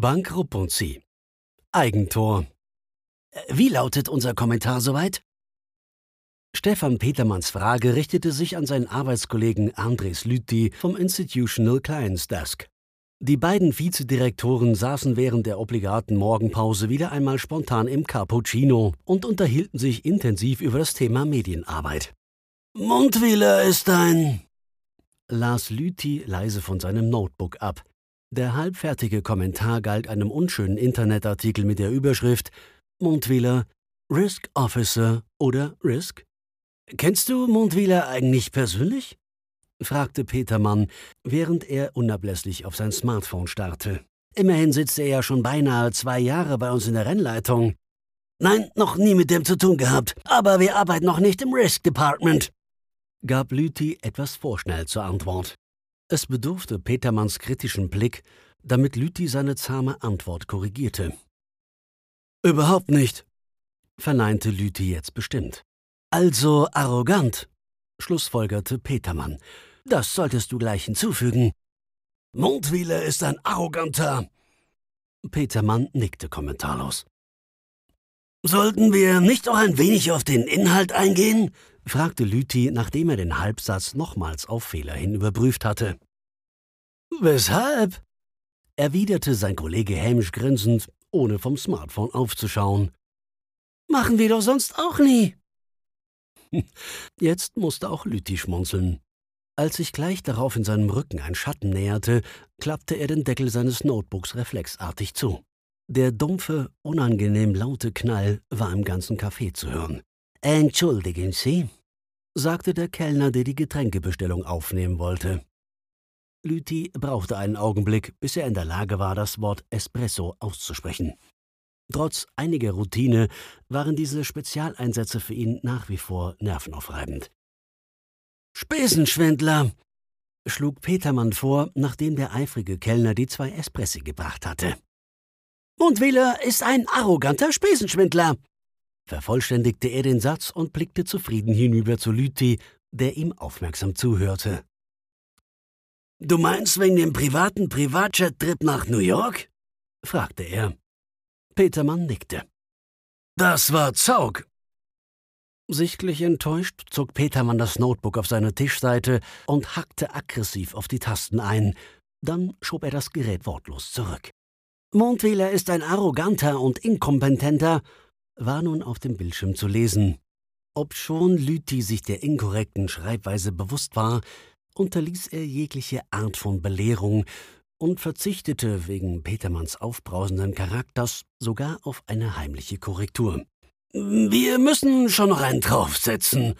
Bankrupt und Sie. Eigentor. Wie lautet unser Kommentar soweit? Stefan Petermanns Frage richtete sich an seinen Arbeitskollegen Andres Lüthi vom Institutional Clients Desk. Die beiden Vizedirektoren saßen während der obligaten Morgenpause wieder einmal spontan im Cappuccino und unterhielten sich intensiv über das Thema Medienarbeit. Mundwieler ist ein. las Lüthi leise von seinem Notebook ab. Der halbfertige Kommentar galt einem unschönen Internetartikel mit der Überschrift Mundwieler, Risk Officer oder Risk? Kennst du Mundwieler eigentlich persönlich? fragte Petermann, während er unablässig auf sein Smartphone starrte. Immerhin sitzt er ja schon beinahe zwei Jahre bei uns in der Rennleitung. Nein, noch nie mit dem zu tun gehabt, aber wir arbeiten noch nicht im Risk Department, gab Lüthi etwas vorschnell zur Antwort. Es bedurfte Petermanns kritischen Blick, damit Lüthi seine zahme Antwort korrigierte. Überhaupt nicht, verneinte Lüthi jetzt bestimmt. Also arrogant, schlussfolgerte Petermann. Das solltest du gleich hinzufügen. Mundwieler ist ein arroganter. Petermann nickte kommentarlos. Sollten wir nicht auch ein wenig auf den Inhalt eingehen? Fragte Lüthi, nachdem er den Halbsatz nochmals auf Fehler hin überprüft hatte. Weshalb? erwiderte sein Kollege hämisch grinsend, ohne vom Smartphone aufzuschauen. Machen wir doch sonst auch nie. Jetzt musste auch Lüthi schmunzeln. Als sich gleich darauf in seinem Rücken ein Schatten näherte, klappte er den Deckel seines Notebooks reflexartig zu. Der dumpfe, unangenehm laute Knall war im ganzen Café zu hören. Entschuldigen Sie, sagte der Kellner, der die Getränkebestellung aufnehmen wollte. Lüthi brauchte einen Augenblick, bis er in der Lage war, das Wort Espresso auszusprechen. Trotz einiger Routine waren diese Spezialeinsätze für ihn nach wie vor nervenaufreibend. Spesenschwindler, schlug Petermann vor, nachdem der eifrige Kellner die zwei Espressi gebracht hatte. Mundwähler ist ein arroganter Spesenschwindler, vervollständigte er den Satz und blickte zufrieden hinüber zu Lüthi, der ihm aufmerksam zuhörte. Du meinst wegen dem privaten Privatjet-Trip nach New York? fragte er. Petermann nickte. Das war Zaug. Sichtlich enttäuscht zog Petermann das Notebook auf seine Tischseite und hackte aggressiv auf die Tasten ein. Dann schob er das Gerät wortlos zurück. Mondwähler ist ein arroganter und inkompetenter, war nun auf dem Bildschirm zu lesen. Obschon Lüthi sich der inkorrekten Schreibweise bewusst war, unterließ er jegliche Art von Belehrung und verzichtete wegen Petermanns aufbrausenden Charakters sogar auf eine heimliche Korrektur. Wir müssen schon noch einen draufsetzen,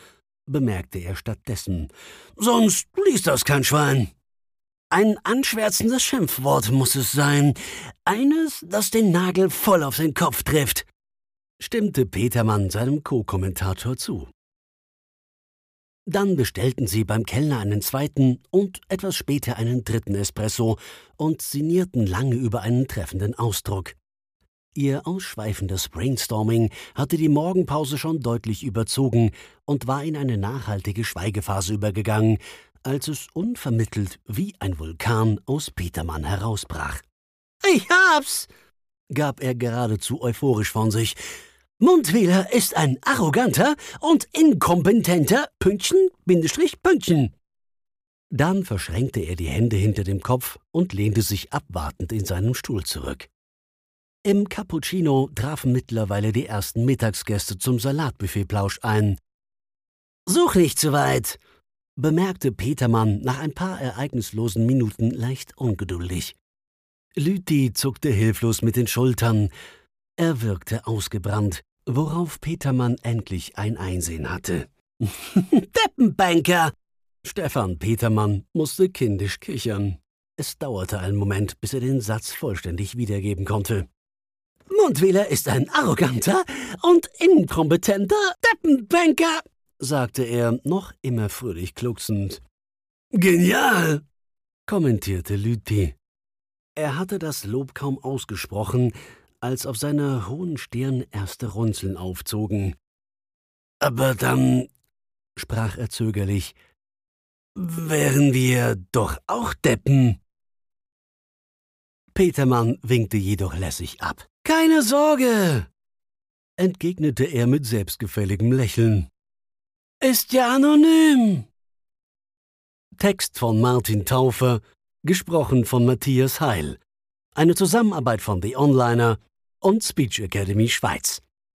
bemerkte er stattdessen. Sonst liest das kein Schwein. Ein anschwärzendes Schimpfwort muss es sein. Eines, das den Nagel voll auf den Kopf trifft, stimmte Petermann seinem Co-Kommentator zu. Dann bestellten sie beim Kellner einen zweiten und etwas später einen dritten Espresso und sinnierten lange über einen treffenden Ausdruck. Ihr ausschweifendes Brainstorming hatte die Morgenpause schon deutlich überzogen und war in eine nachhaltige Schweigephase übergegangen, als es unvermittelt wie ein Vulkan aus Petermann herausbrach. Ich hab's! gab er geradezu euphorisch von sich. Mundwähler ist ein arroganter und inkompetenter Pünktchen, Bindestrich, Pünktchen. Dann verschränkte er die Hände hinter dem Kopf und lehnte sich abwartend in seinem Stuhl zurück. Im Cappuccino trafen mittlerweile die ersten Mittagsgäste zum Salatbuffetplausch ein. Such nicht zu weit, bemerkte Petermann nach ein paar ereignislosen Minuten leicht ungeduldig. Lüthi zuckte hilflos mit den Schultern. Er wirkte ausgebrannt worauf Petermann endlich ein Einsehen hatte. Deppenbanker! Stefan Petermann musste kindisch kichern. Es dauerte einen Moment, bis er den Satz vollständig wiedergeben konnte. Mundwähler ist ein arroganter und inkompetenter Deppenbanker, sagte er, noch immer fröhlich glucksend. Genial, kommentierte Lüthi. Er hatte das Lob kaum ausgesprochen, als auf seiner hohen Stirn erste Runzeln aufzogen. Aber dann, sprach er zögerlich, wären wir doch auch Deppen. Petermann winkte jedoch lässig ab. Keine Sorge, entgegnete er mit selbstgefälligem Lächeln. Ist ja anonym. Text von Martin Taufer, gesprochen von Matthias Heil. Eine Zusammenarbeit von The Onliner und Speech Academy Schweiz.